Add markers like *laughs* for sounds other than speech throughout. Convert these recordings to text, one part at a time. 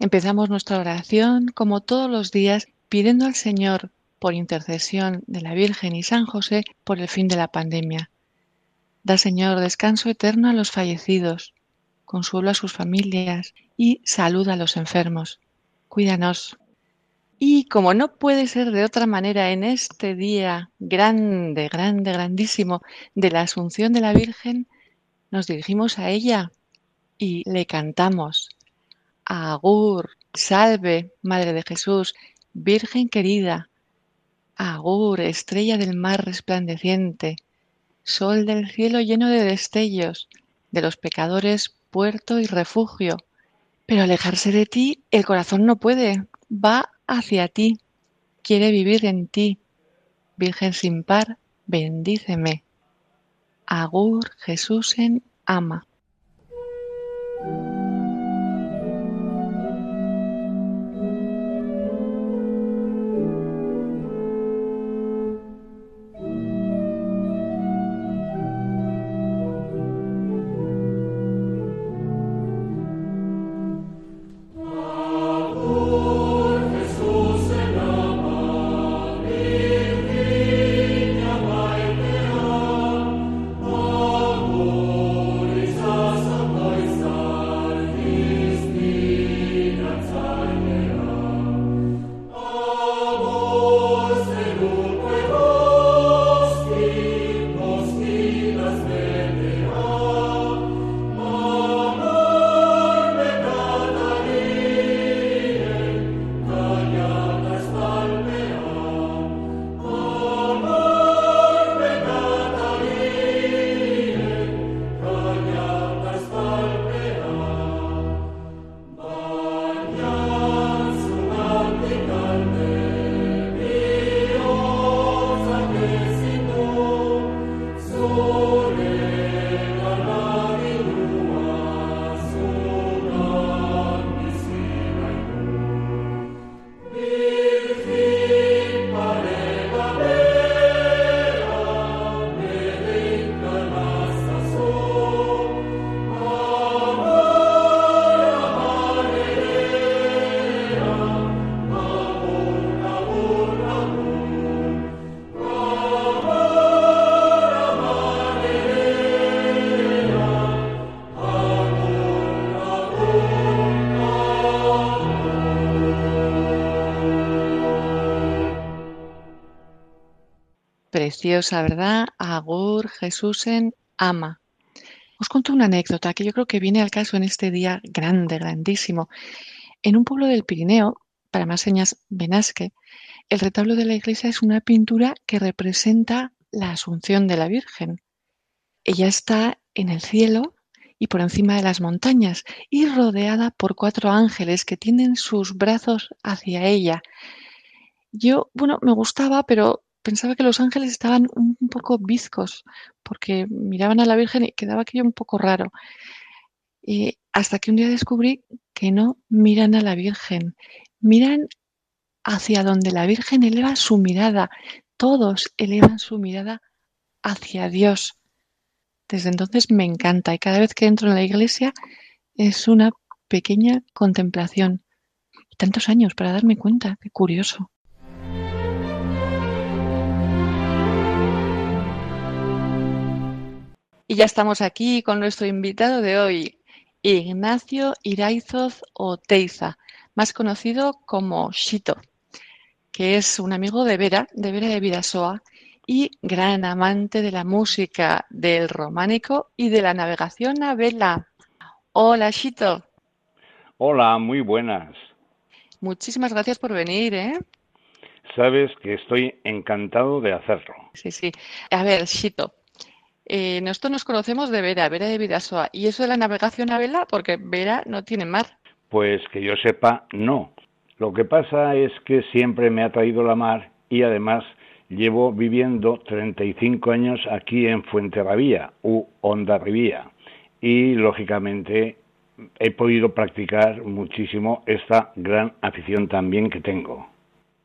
Empezamos nuestra oración, como todos los días, pidiendo al Señor, por intercesión de la Virgen y San José, por el fin de la pandemia. Da, Señor, descanso eterno a los fallecidos, consuelo a sus familias y salud a los enfermos. Cuídanos. Y como no puede ser de otra manera en este día grande, grande, grandísimo de la Asunción de la Virgen, nos dirigimos a ella y le cantamos. Agur, salve, Madre de Jesús, Virgen querida. Agur, estrella del mar resplandeciente, sol del cielo lleno de destellos, de los pecadores puerto y refugio. Pero alejarse de ti el corazón no puede, va hacia ti, quiere vivir en ti. Virgen sin par, bendíceme. Agur Jesús en ama. Preciosa, ¿verdad? Agur Jesús en ama. Os cuento una anécdota que yo creo que viene al caso en este día grande, grandísimo. En un pueblo del Pirineo, para más señas Benasque, el retablo de la iglesia es una pintura que representa la Asunción de la Virgen. Ella está en el cielo y por encima de las montañas y rodeada por cuatro ángeles que tienen sus brazos hacia ella. Yo, bueno, me gustaba, pero pensaba que los ángeles estaban un, poco bizcos, porque miraban a la Virgen y quedaba aquello un poco raro. Y hasta que un día descubrí que no miran a la Virgen, miran hacia donde la Virgen eleva su mirada. Todos elevan su mirada hacia Dios. Desde entonces me encanta y cada vez que entro en la iglesia es una pequeña contemplación. tantos años para darme cuenta, qué curioso. Y ya estamos aquí con nuestro invitado de hoy, Ignacio Iraizoz Oteiza, más conocido como Shito, que es un amigo de Vera, de Vera de Vidasoa, y gran amante de la música, del románico y de la navegación a vela. Hola, Shito. Hola, muy buenas. Muchísimas gracias por venir, ¿eh? Sabes que estoy encantado de hacerlo. Sí, sí. A ver, Shito, eh, nosotros nos conocemos de Vera, Vera de Vidasoa. ¿Y eso de la navegación a vela? Porque Vera no tiene mar. Pues que yo sepa, no. Lo que pasa es que siempre me ha traído la mar y además llevo viviendo 35 años aquí en Fuenterrabía u Ondarribía y lógicamente he podido practicar muchísimo esta gran afición también que tengo.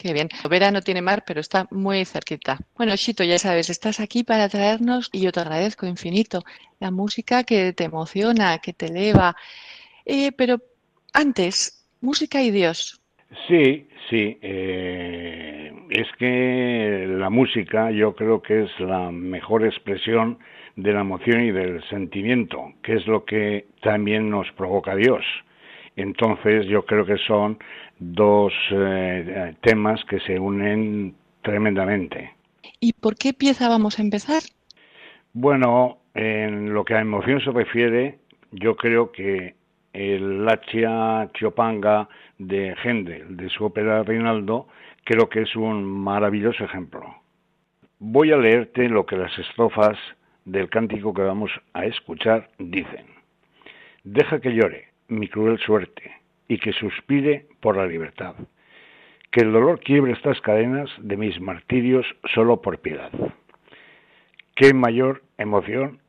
Qué bien. Vera no tiene mar, pero está muy cerquita. Bueno, Chito, ya sabes, estás aquí para traernos, y yo te agradezco infinito, la música que te emociona, que te eleva. Eh, pero antes, música y Dios. Sí, sí. Eh, es que la música yo creo que es la mejor expresión de la emoción y del sentimiento, que es lo que también nos provoca Dios. Entonces yo creo que son dos eh, temas que se unen tremendamente. ¿Y por qué pieza vamos a empezar? Bueno, en lo que a emoción se refiere, yo creo que el Lachia Chopanga de Händel, de su ópera Reinaldo, creo que es un maravilloso ejemplo. Voy a leerte lo que las estrofas del cántico que vamos a escuchar dicen. Deja que llore mi cruel suerte y que suspire por la libertad. Que el dolor quiebre estas cadenas de mis martirios solo por piedad. Qué mayor emoción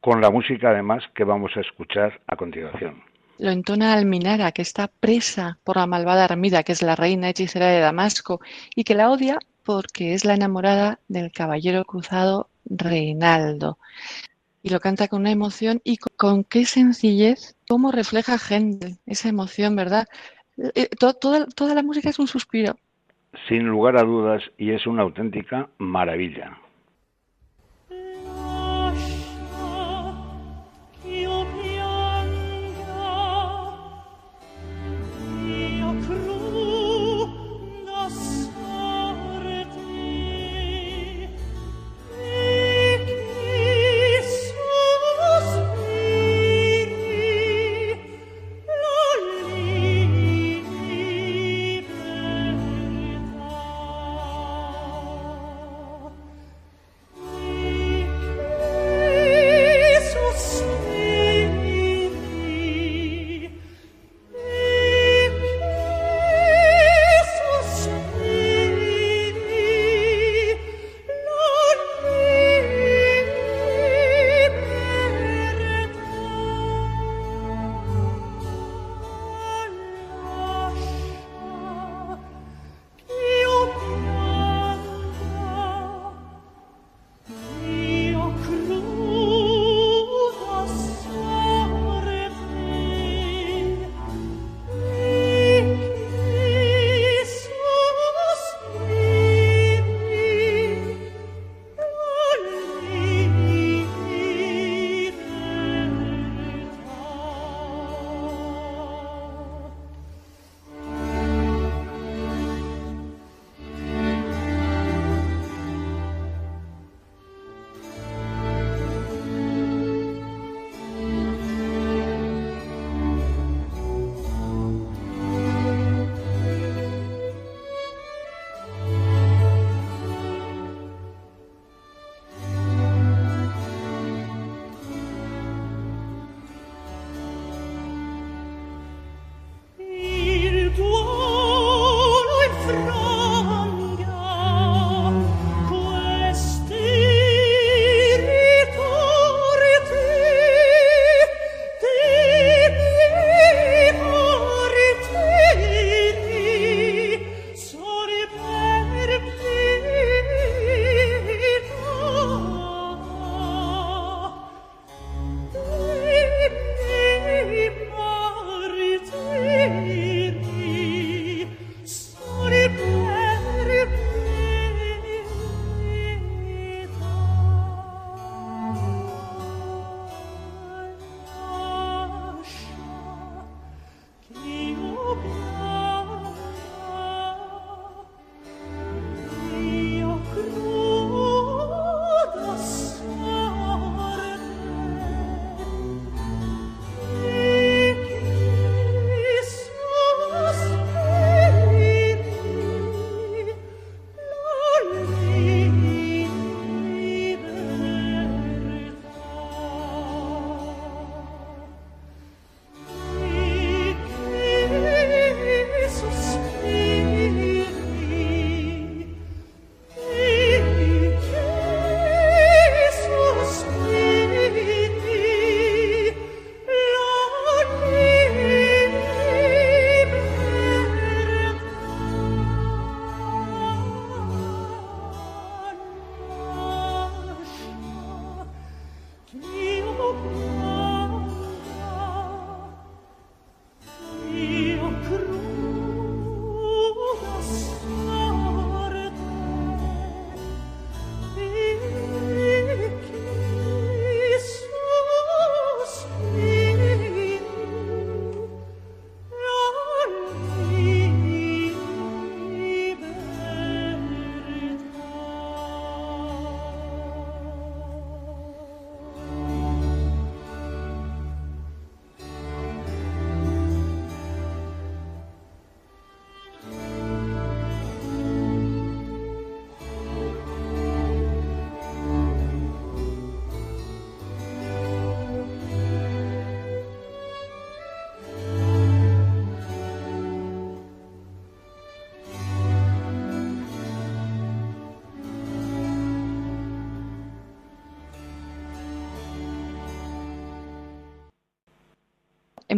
con la música además que vamos a escuchar a continuación. Lo entona Alminara, que está presa por la malvada Armida, que es la reina hechicera de Damasco, y que la odia porque es la enamorada del caballero cruzado Reinaldo. Y lo canta con una emoción y con, qué sencillez, cómo refleja gente esa emoción, ¿verdad? Eh, toda la música es un suspiro. Sin lugar a dudas, y es una auténtica maravilla.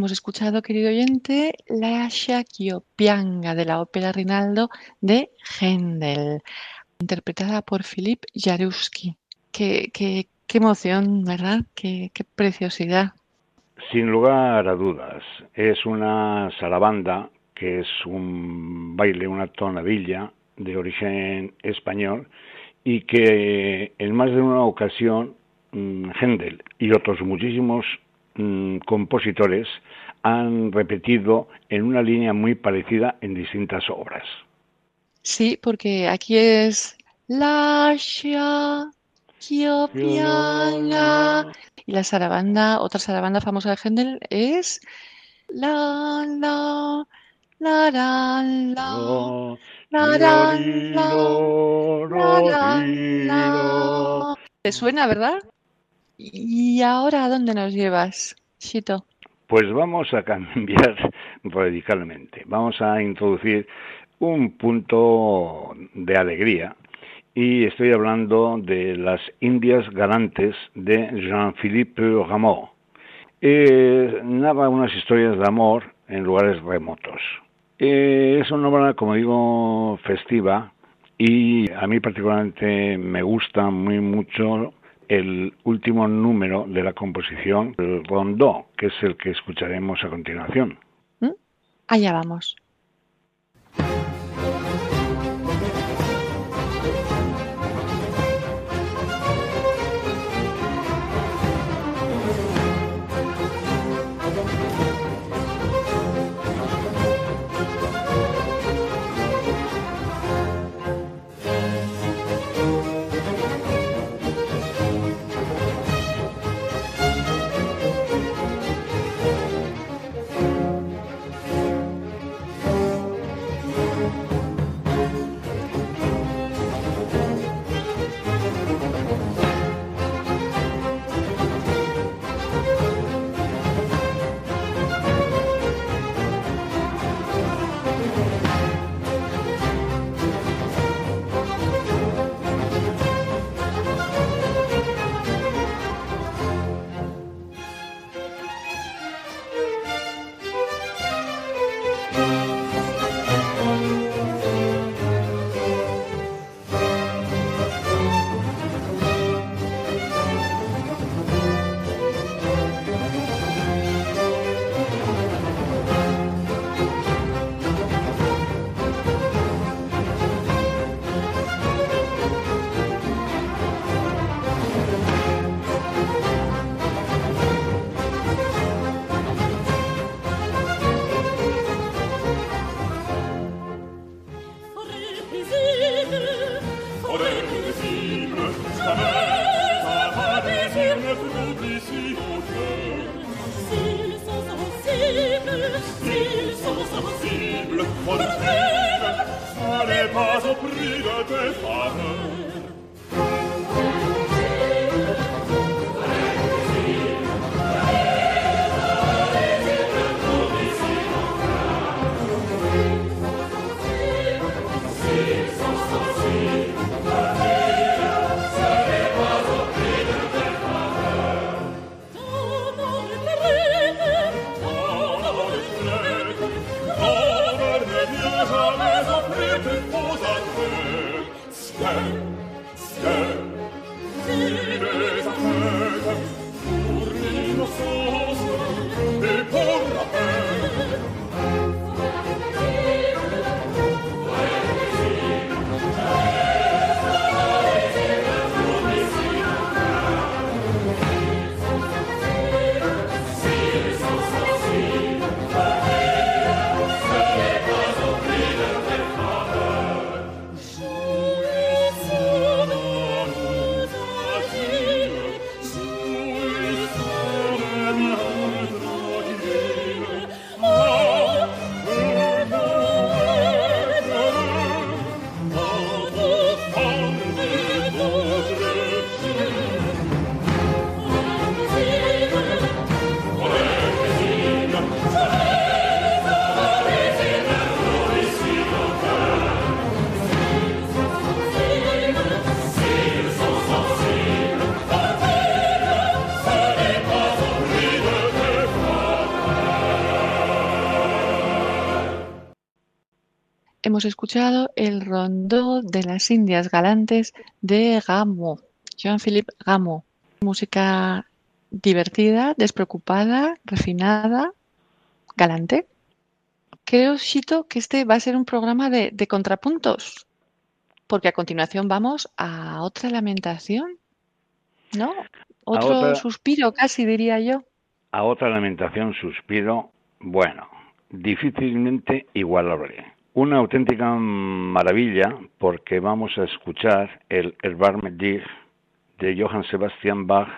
Hemos escuchado, querido oyente, la Pianga de la ópera Rinaldo de Händel, interpretada por Philippe Jaruski. Qué, qué, emoción, ¿verdad? Qué, preciosidad. Sin lugar a dudas, es una sarabanda que es un baile, una tonadilla de origen español y que en más de una ocasión Händel mm, y otros muchísimos Mm, compositores han repetido en una línea muy parecida en distintas obras. Sí, porque aquí es la y la sarabanda, otra sarabanda famosa de Händel es la la la la la. La la la ¿Te suena, verdad? ¿Y ahora a dónde nos llevas, Chito? Pues vamos a cambiar *laughs* radicalmente. Vamos a introducir un punto de alegría y estoy hablando de las Indias Galantes de Jean-Philippe Rameau. Eh, narra unas historias de amor en lugares remotos. Eh, es una obra, como digo, festiva y a mí particularmente me gusta muy mucho el último número de la composición, el rondó, que es el que escucharemos a continuación. ¿Mm? Allá vamos. Hemos escuchado el rondó de las Indias Galantes de Gameau, Jean-Philippe Gameau. Música divertida, despreocupada, refinada, galante. Creo, Chito, que este va a ser un programa de, de contrapuntos, porque a continuación vamos a otra lamentación, ¿no? Otro otra- suspiro, casi diría yo. A otra lamentación, suspiro, bueno, difícilmente igualable. Una auténtica maravilla porque vamos a escuchar el Herbar Medjid de Johann Sebastian Bach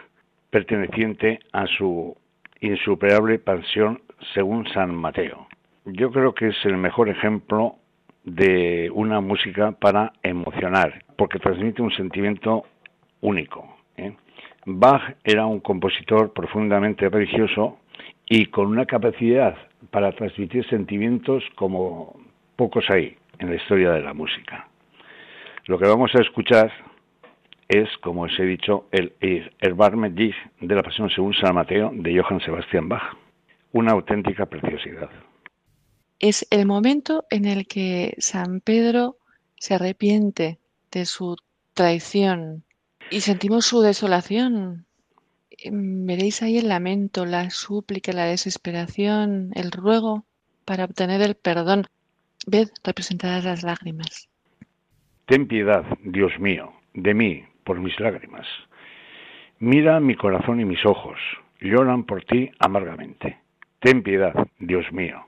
perteneciente a su insuperable pasión según San Mateo. Yo creo que es el mejor ejemplo de una música para emocionar, porque transmite un sentimiento único. ¿eh? Bach era un compositor profundamente religioso y con una capacidad para transmitir sentimientos como pocos hay en la historia de la música. Lo que vamos a escuchar es, como os he dicho, el Medjid de la Pasión según San Mateo de Johann Sebastian Bach. Una auténtica preciosidad. Es el momento en el que San Pedro se arrepiente de su traición y sentimos su desolación. Em, Veréis ahí el lamento, la súplica, la desesperación, el ruego para obtener el perdón. Ved representadas las lágrimas. Ten piedad, Dios mío, de mí, por mis lágrimas. Mira mi corazón y mis ojos, lloran por ti amargamente. Ten piedad, Dios mío.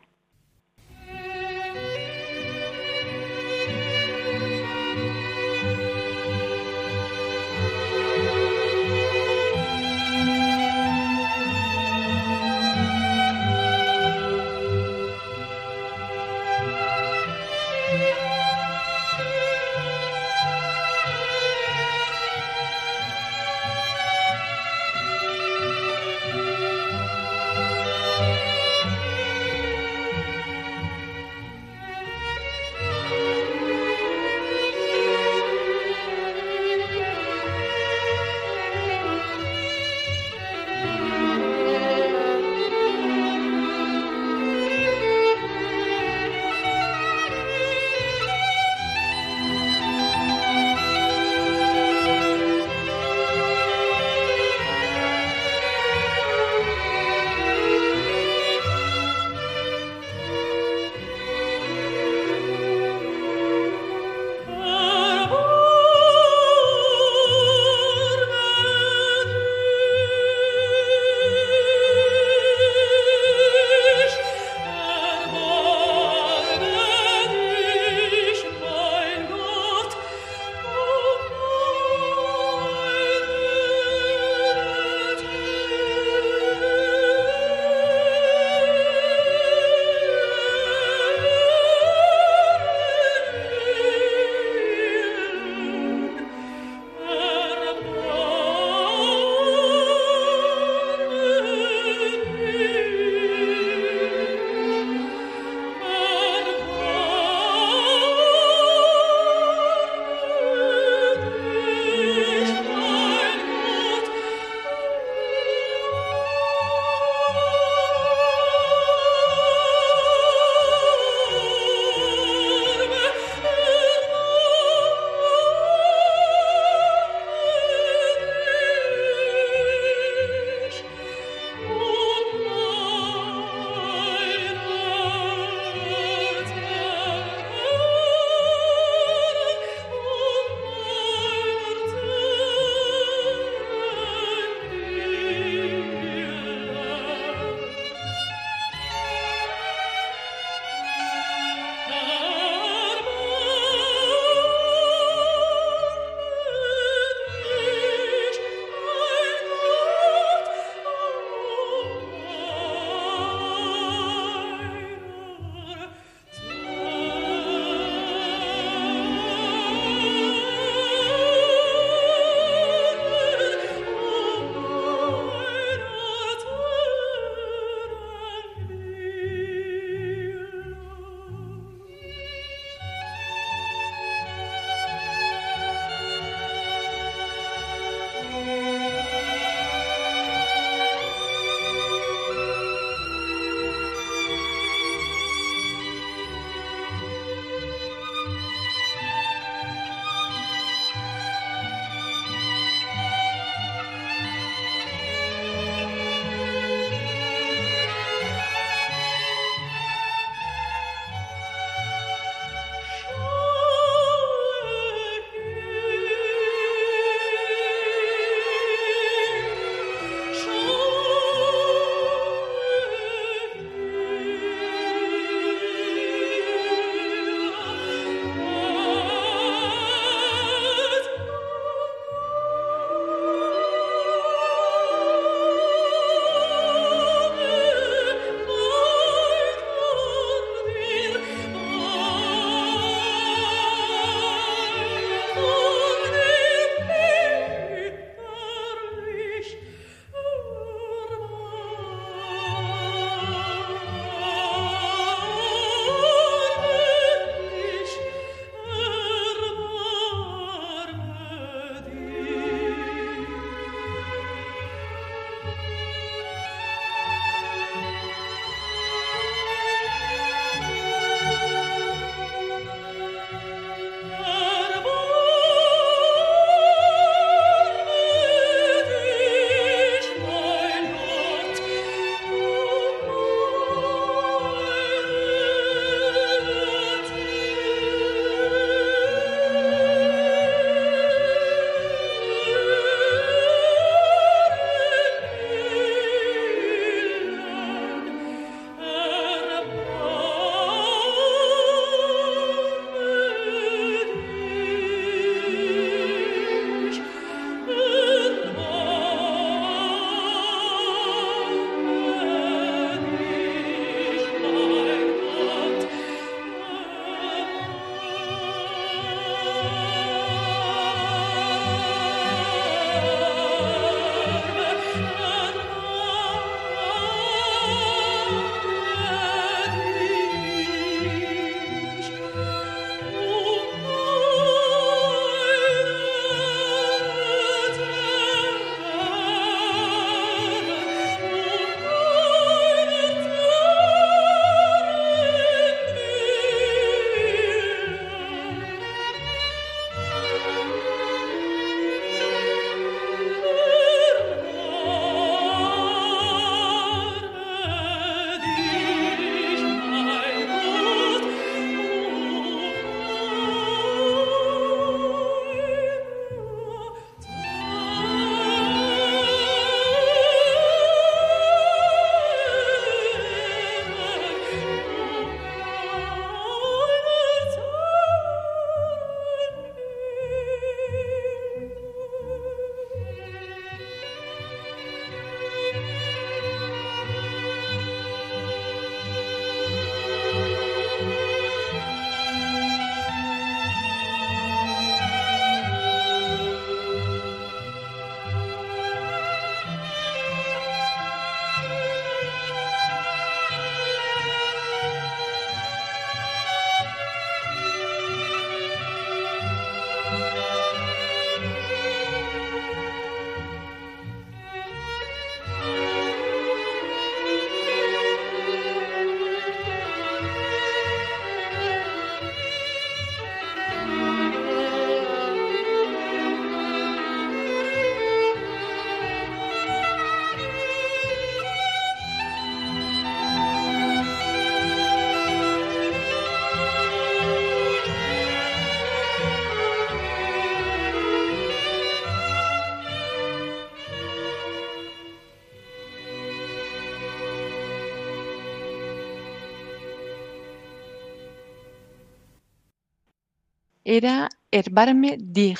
Era Herbarme dig,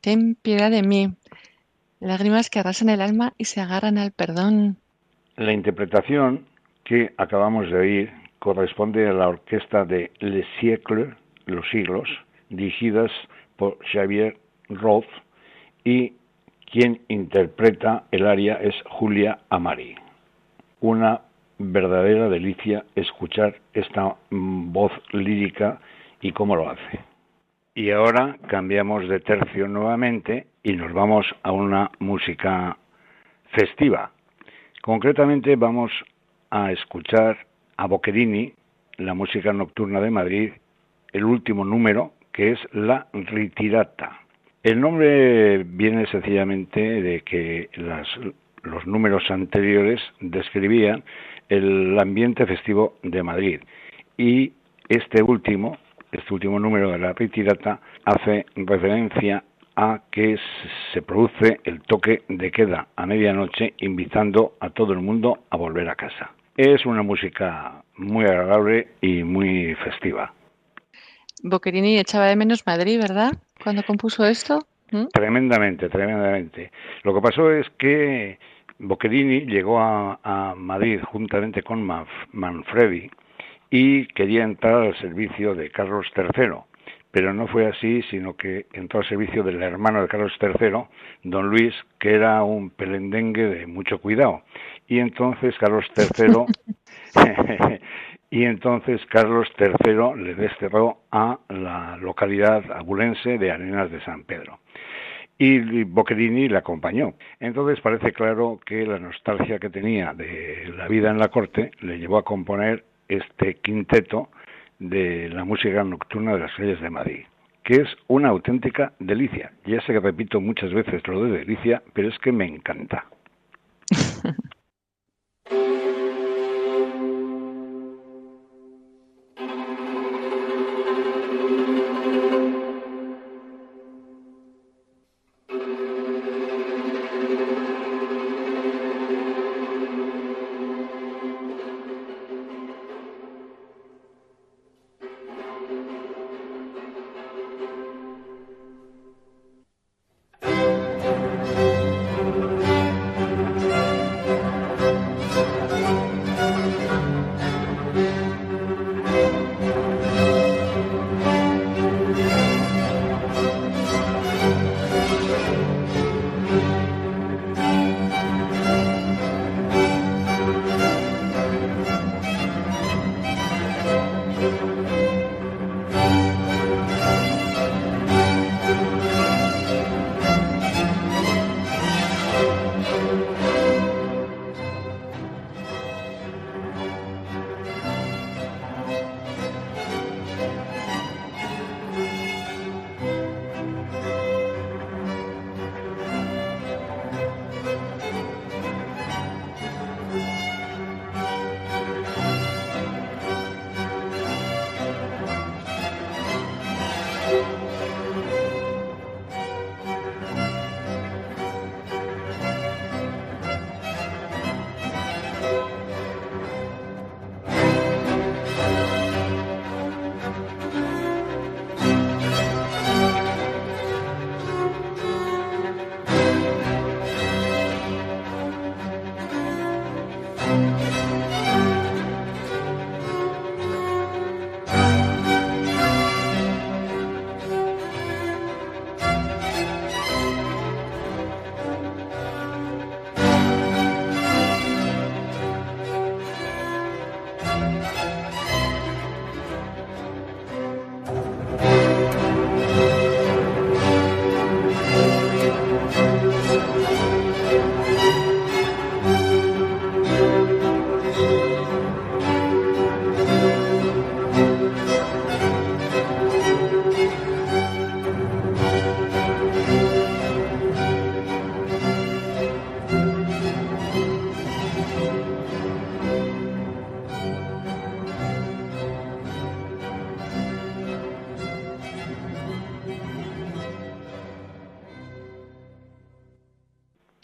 ten piedad de mí. Lágrimas que arrasan el alma y se agarran al perdón. La interpretación que acabamos de oír corresponde a la orquesta de Le Siècle, Los Siglos, dirigidas por Xavier Roth y quien interpreta el aria es Julia Amari. Una verdadera delicia escuchar esta voz lírica y cómo lo hace. Y ahora cambiamos de tercio nuevamente y nos vamos a una música festiva. Concretamente vamos a escuchar a Boccherini, la música nocturna de Madrid, el último número, que es La Ritirata. El nombre viene sencillamente de que los números anteriores describían el ambiente festivo de Madrid y este último, este último número de La Ritirata, hace referencia a que se produce el toque de queda a medianoche invitando a todo el mundo a volver a casa. Es una música muy agradable y muy festiva. Boccherini echaba de menos Madrid, ¿verdad? Cuando compuso esto. Tremendamente, tremendamente. Lo que pasó es que Boccherini llegó a, Madrid juntamente con Manfredi y quería entrar al servicio de Carlos III pero no fue así, sino que entró al servicio del hermano de Carlos III, don Luis, que era un pelendengue de mucho cuidado. Y entonces Carlos III *laughs* *laughs* y entonces Carlos III le desterró a la localidad abulense de Arenas de San Pedro. Y Boccherini le acompañó. Entonces parece claro que la nostalgia que tenía de la vida en la corte le llevó a componer este quinteto de la música nocturna de las calles de Madrid, que es una auténtica delicia. Ya sé que repito muchas veces lo de delicia, pero es que me encanta. *laughs*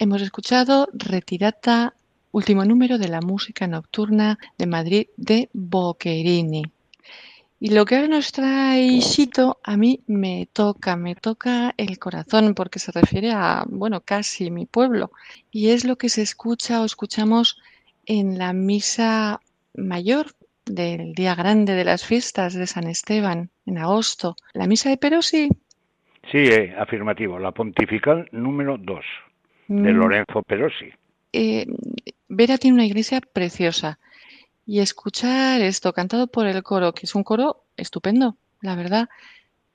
Hemos escuchado Retirata, último número de la música nocturna de Madrid de Boccherini. Y lo que ahora nos trae Ishito a mí me toca, me toca el corazón porque se refiere a, bueno, casi mi pueblo. Y es lo que se escucha o escuchamos en la misa mayor del día grande de las fiestas de San Esteban, en agosto. La misa de Perosi. Sí, eh, afirmativo, la pontifical número 2 de Mm, Lorenzo Perosi. eh, Vera tiene una iglesia preciosa y escuchar esto cantado por el coro, que es un coro estupendo, la verdad,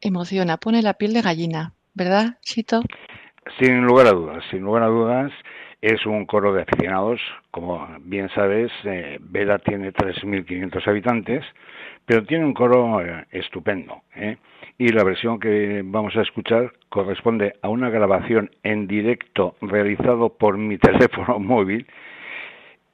emociona, pone la piel de gallina, ¿verdad, Chito? Sin lugar a dudas, sin lugar a dudas, es un coro de aficionados. Como bien sabes, eh, Vera tiene 3.500 habitantes, pero tiene un coro eh, estupendo. ¿eh? Y la versión que vamos a escuchar corresponde a una grabación en directo realizado por mi *laughs* teléfono móvil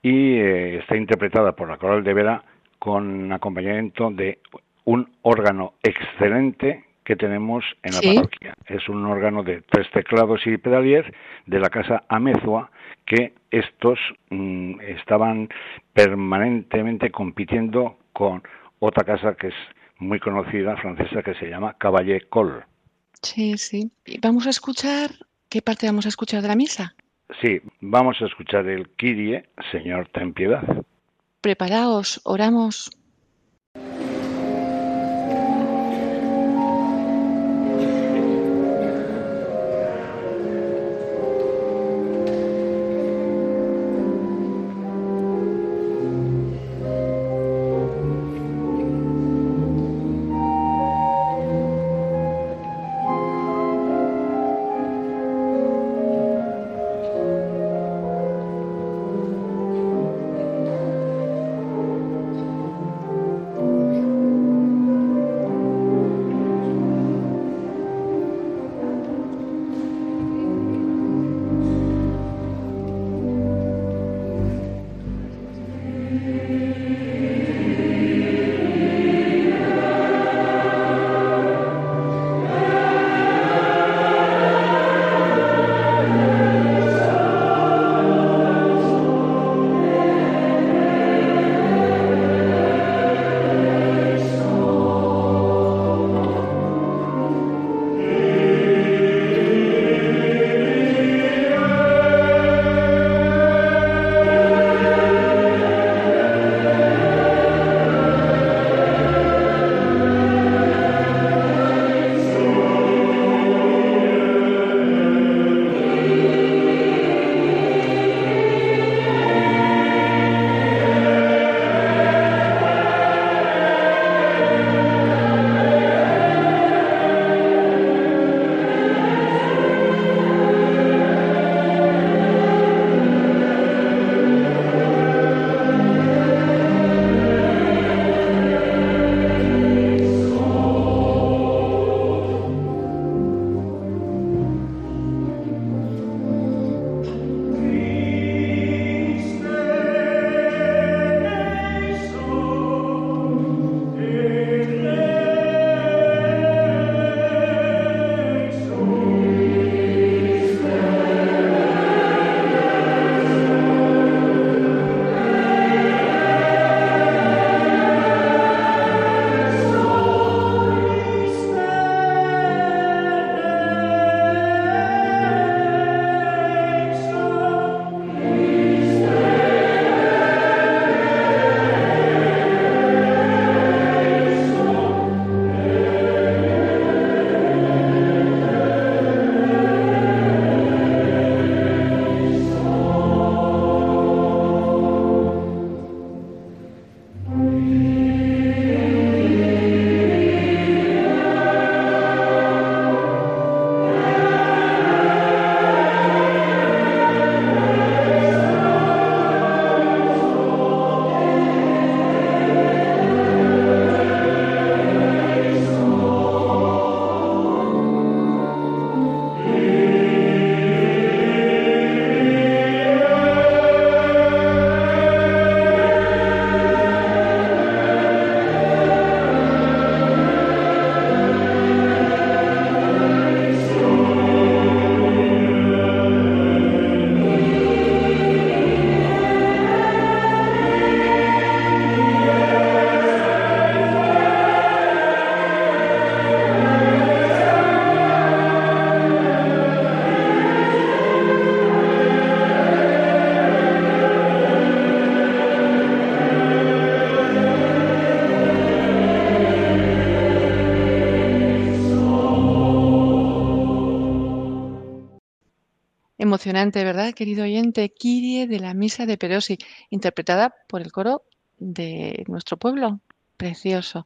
y eh, está interpretada por la Coral de Vera con acompañamiento de un órgano excelente que tenemos en la Sí. parroquia. Es un órgano de tres teclados y pedalier de la casa Amezua que estos mm, estaban permanentemente compitiendo con otra casa que es muy conocida francesa que se llama Cavalier Col. Sí, sí. Y vamos a escuchar, ¿qué parte vamos a escuchar de la misa? Sí, vamos a escuchar el Kyrie, Señor, ten piedad. Preparaos, oramos. Emocionante, ¿verdad, querido oyente? Kirie de la Misa de Perosi, interpretada por el coro de nuestro pueblo. Precioso.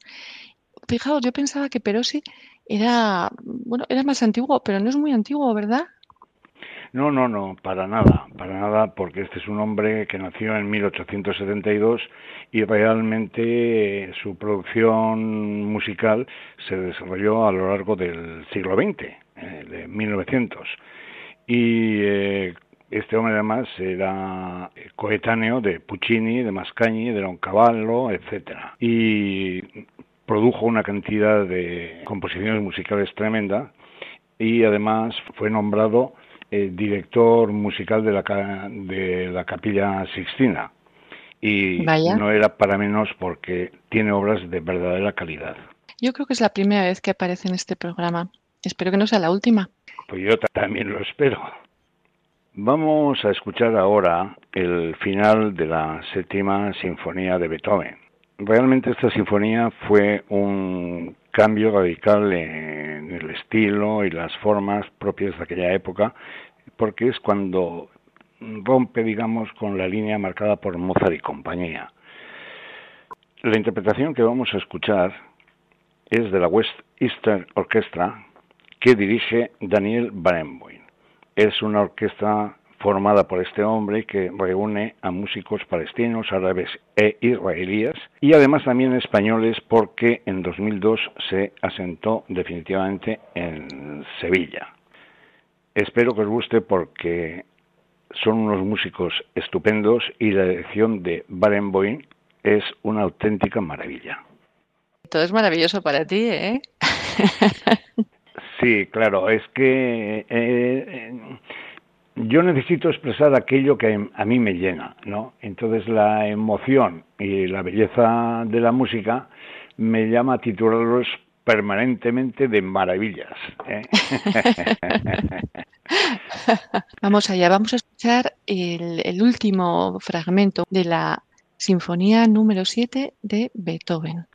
Fijaos, yo pensaba que Perosi era, bueno, era más antiguo, pero no es muy antiguo, ¿verdad? No, no, no, para nada, para nada, porque este es un hombre que nació en 1872 y realmente eh, su producción musical se desarrolló a lo largo del siglo XX, eh, de 1900. Y eh, este hombre además era coetáneo de Puccini, de Mascagni, de Roncavallo, etcétera. Y produjo una cantidad de composiciones musicales tremenda y además fue nombrado eh, director musical de la, de la Capilla Sixtina. Y no era para menos porque tiene obras de verdadera calidad. Yo creo que es la primera vez que aparece en este programa. Espero que no sea la última. Pues yo también lo espero. Vamos a escuchar ahora el final de la séptima sinfonía de Beethoven. Realmente esta sinfonía fue un cambio radical en el estilo y las formas propias de aquella época, porque es cuando rompe, digamos, con la línea marcada por Mozart y compañía. La interpretación que vamos a escuchar es de la West Eastern Orchestra que dirige Daniel Barenboim. Es una orquesta formada por este hombre que reúne a músicos palestinos, árabes e israelíes y además también españoles porque en 2002 se asentó definitivamente en Sevilla. Espero que os guste porque son unos músicos estupendos y la dirección de Barenboim es una auténtica maravilla. Todo es maravilloso para ti, ¿eh? *laughs* sí, claro, es que eh, eh, yo necesito expresar aquello que a mí me llena, ¿no? Entonces la emoción y la belleza de la música me llama a titularlos permanentemente de maravillas. ¿eh? *laughs* vamos allá, vamos a escuchar el, el último fragmento de la Sinfonía número 7 de Beethoven.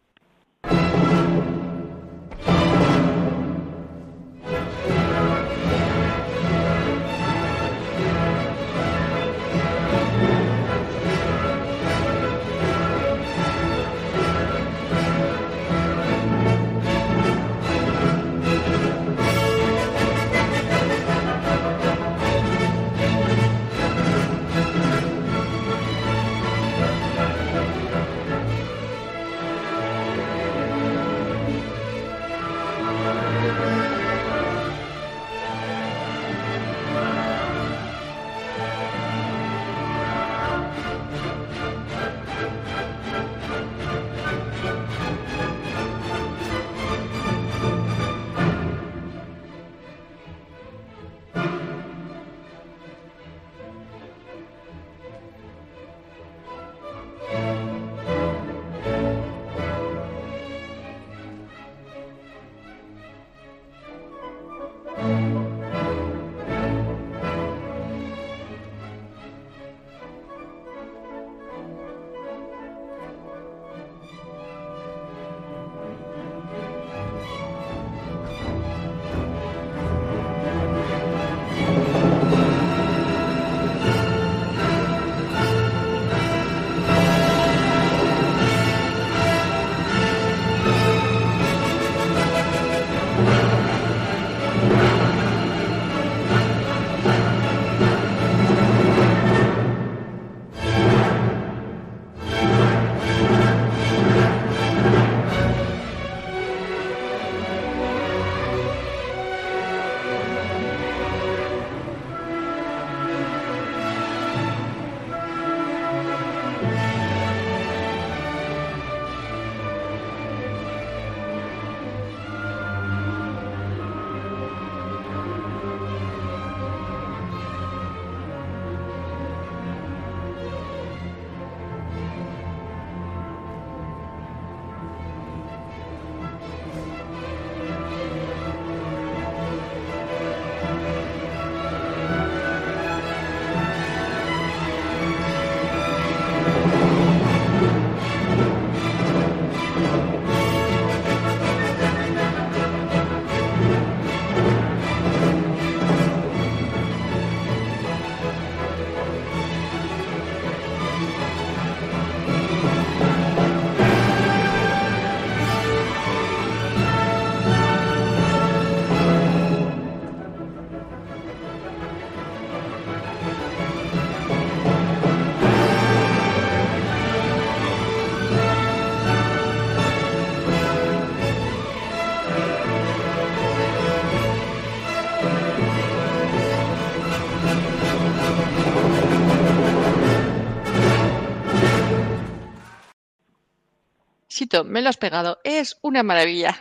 Me lo has pegado. Es una maravilla.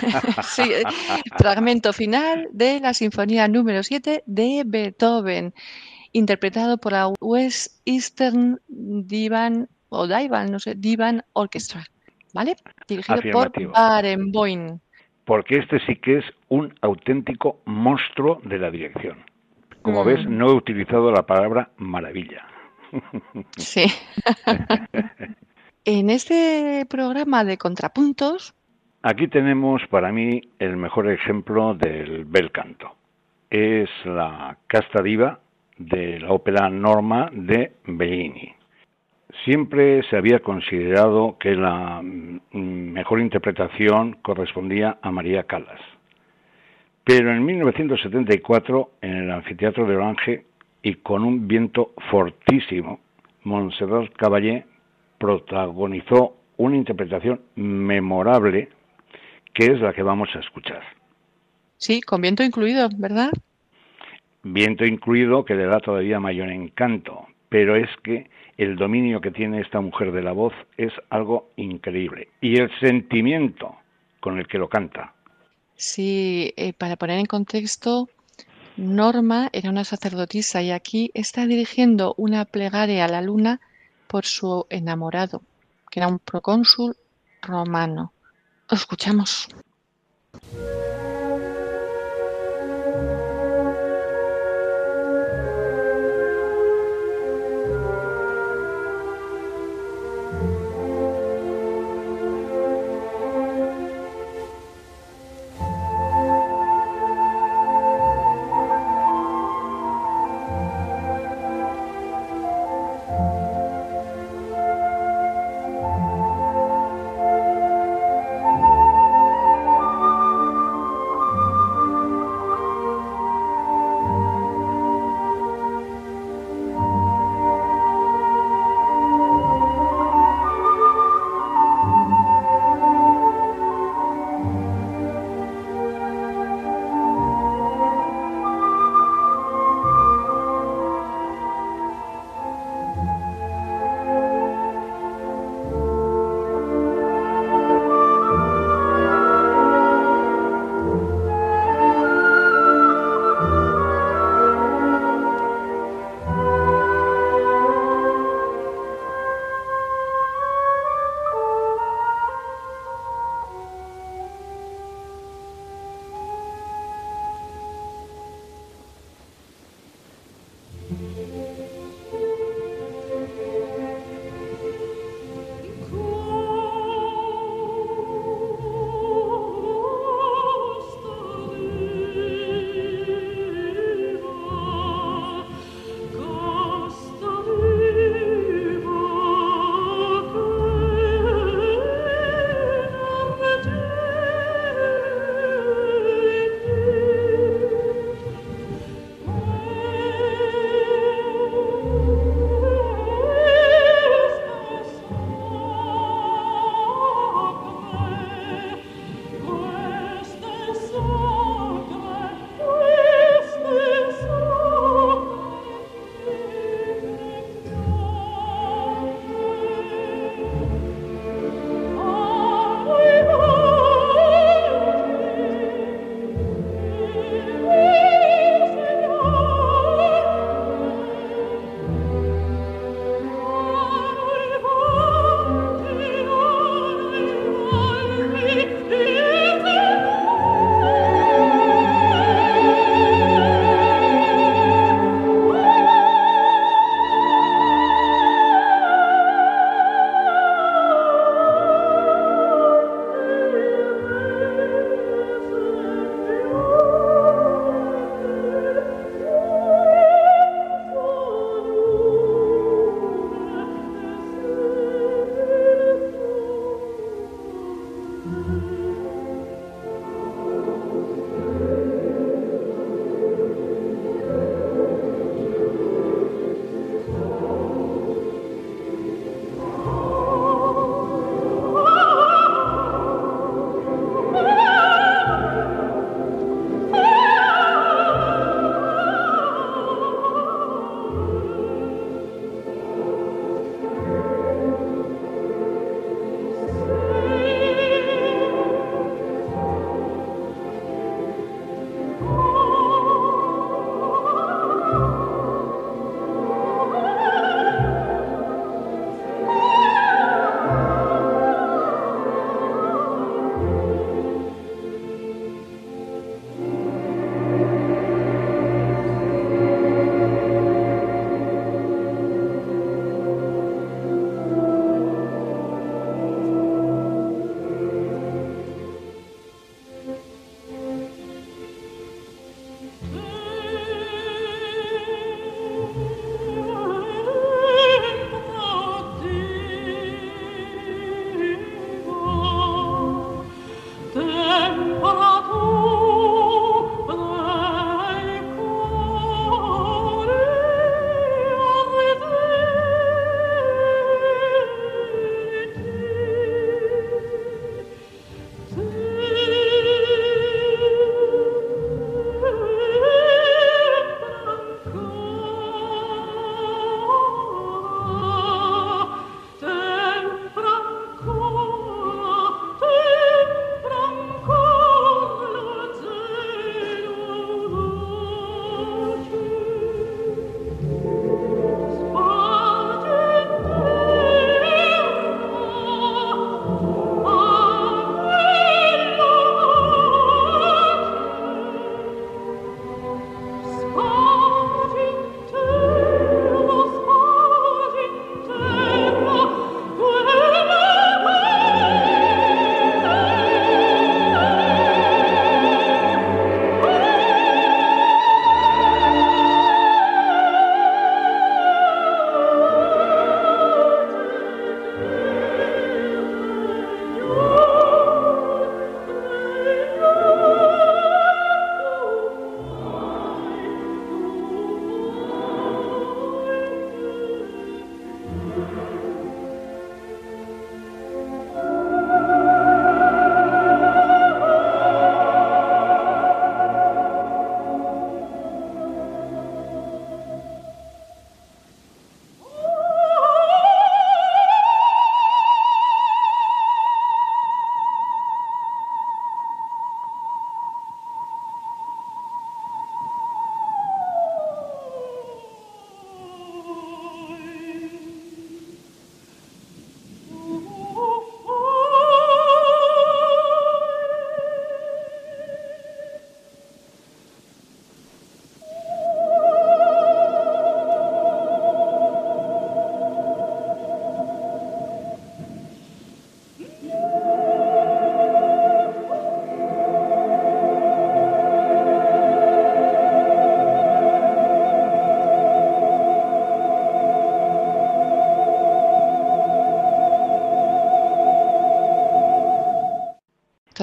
*laughs* sí, eh, fragmento final de la Sinfonía número 7 de Beethoven, interpretado por la West Eastern Divan o Divan, no sé, Divan Orchestra, ¿vale? Dirigido por Barenboim. Porque este sí que es un auténtico monstruo de la dirección. Como ves, mm. no he utilizado la palabra maravilla. Sí. *laughs* en este programa de contrapuntos. Aquí tenemos para mí el mejor ejemplo del bel canto. Es la casta diva de la ópera Norma de Bellini. Siempre se había considerado que la mm, mejor interpretación correspondía a María Callas. Pero en 1974, en el anfiteatro de Orange, y con un viento fortísimo, Montserrat Caballé protagonizó una interpretación memorable que es la que vamos a escuchar. Sí, con viento incluido, ¿verdad? Viento incluido que le da todavía mayor encanto, pero es que el dominio que tiene esta mujer de la voz es algo increíble y el sentimiento con el que lo canta. Sí, eh, para poner en contexto, Norma era una sacerdotisa y aquí está dirigiendo una plegaria a la luna por su enamorado, que era un procónsul romano. escuchamos.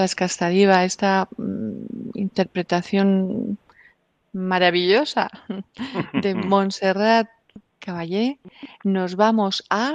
A Escastadiva, esta mm, interpretación maravillosa de *laughs* Montserrat Caballé, nos vamos a...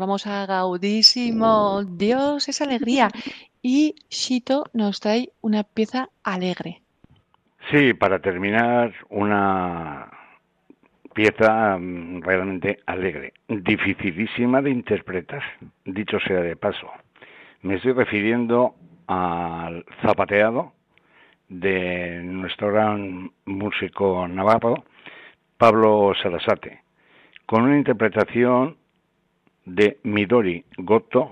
vamos a Gaudísimo. Dios es alegría. *laughs* Y Shito nos trae una pieza alegre. Sí, para terminar, una pieza mm, realmente alegre, dificilísima de interpretar, dicho sea de paso. Me estoy refiriendo al zapateado de nuestro gran músico navarro, Pablo Sarasate, con una interpretación de Midori Goto,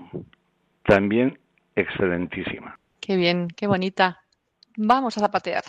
también excelentísima. Qué bien, qué bonita. Vamos a zapatear.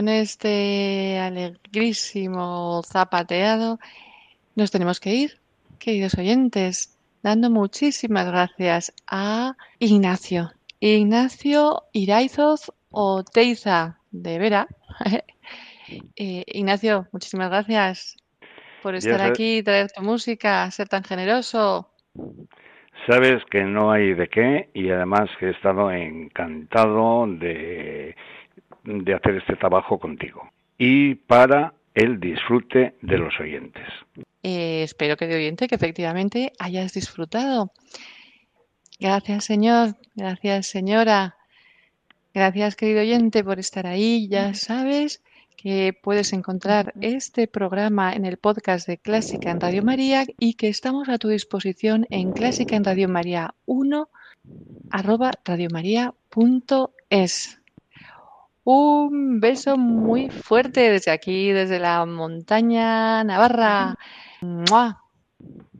Con este alegrísimo zapateado nos tenemos que ir, queridos oyentes, dando muchísimas gracias a Ignacio. Ignacio Iraizoz o Teiza de Vera. *laughs* Eh, Ignacio, muchísimas gracias por estar aquí, traer tu música, ser tan generoso. Sabes que no hay de qué y además que he estado encantado de de hacer este trabajo contigo y para el disfrute de los oyentes. Eh, espero, querido oyente, que efectivamente hayas disfrutado. Gracias, Señor. Gracias, señora. Gracias, querido oyente, por estar ahí. Ya sabes que puedes encontrar este programa en el podcast de Clásica en Radio María y que estamos a tu disposición en Clásica en Radio María 1 arroba radiomaria.es. Un beso muy fuerte desde aquí, desde la montaña Navarra. ¡Mua!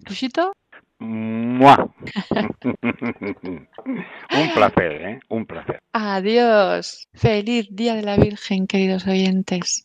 ¿Luchito? ¡Mua! *laughs* Un placer, ¿eh? Un placer. Adiós. Feliz Día de la Virgen, queridos oyentes.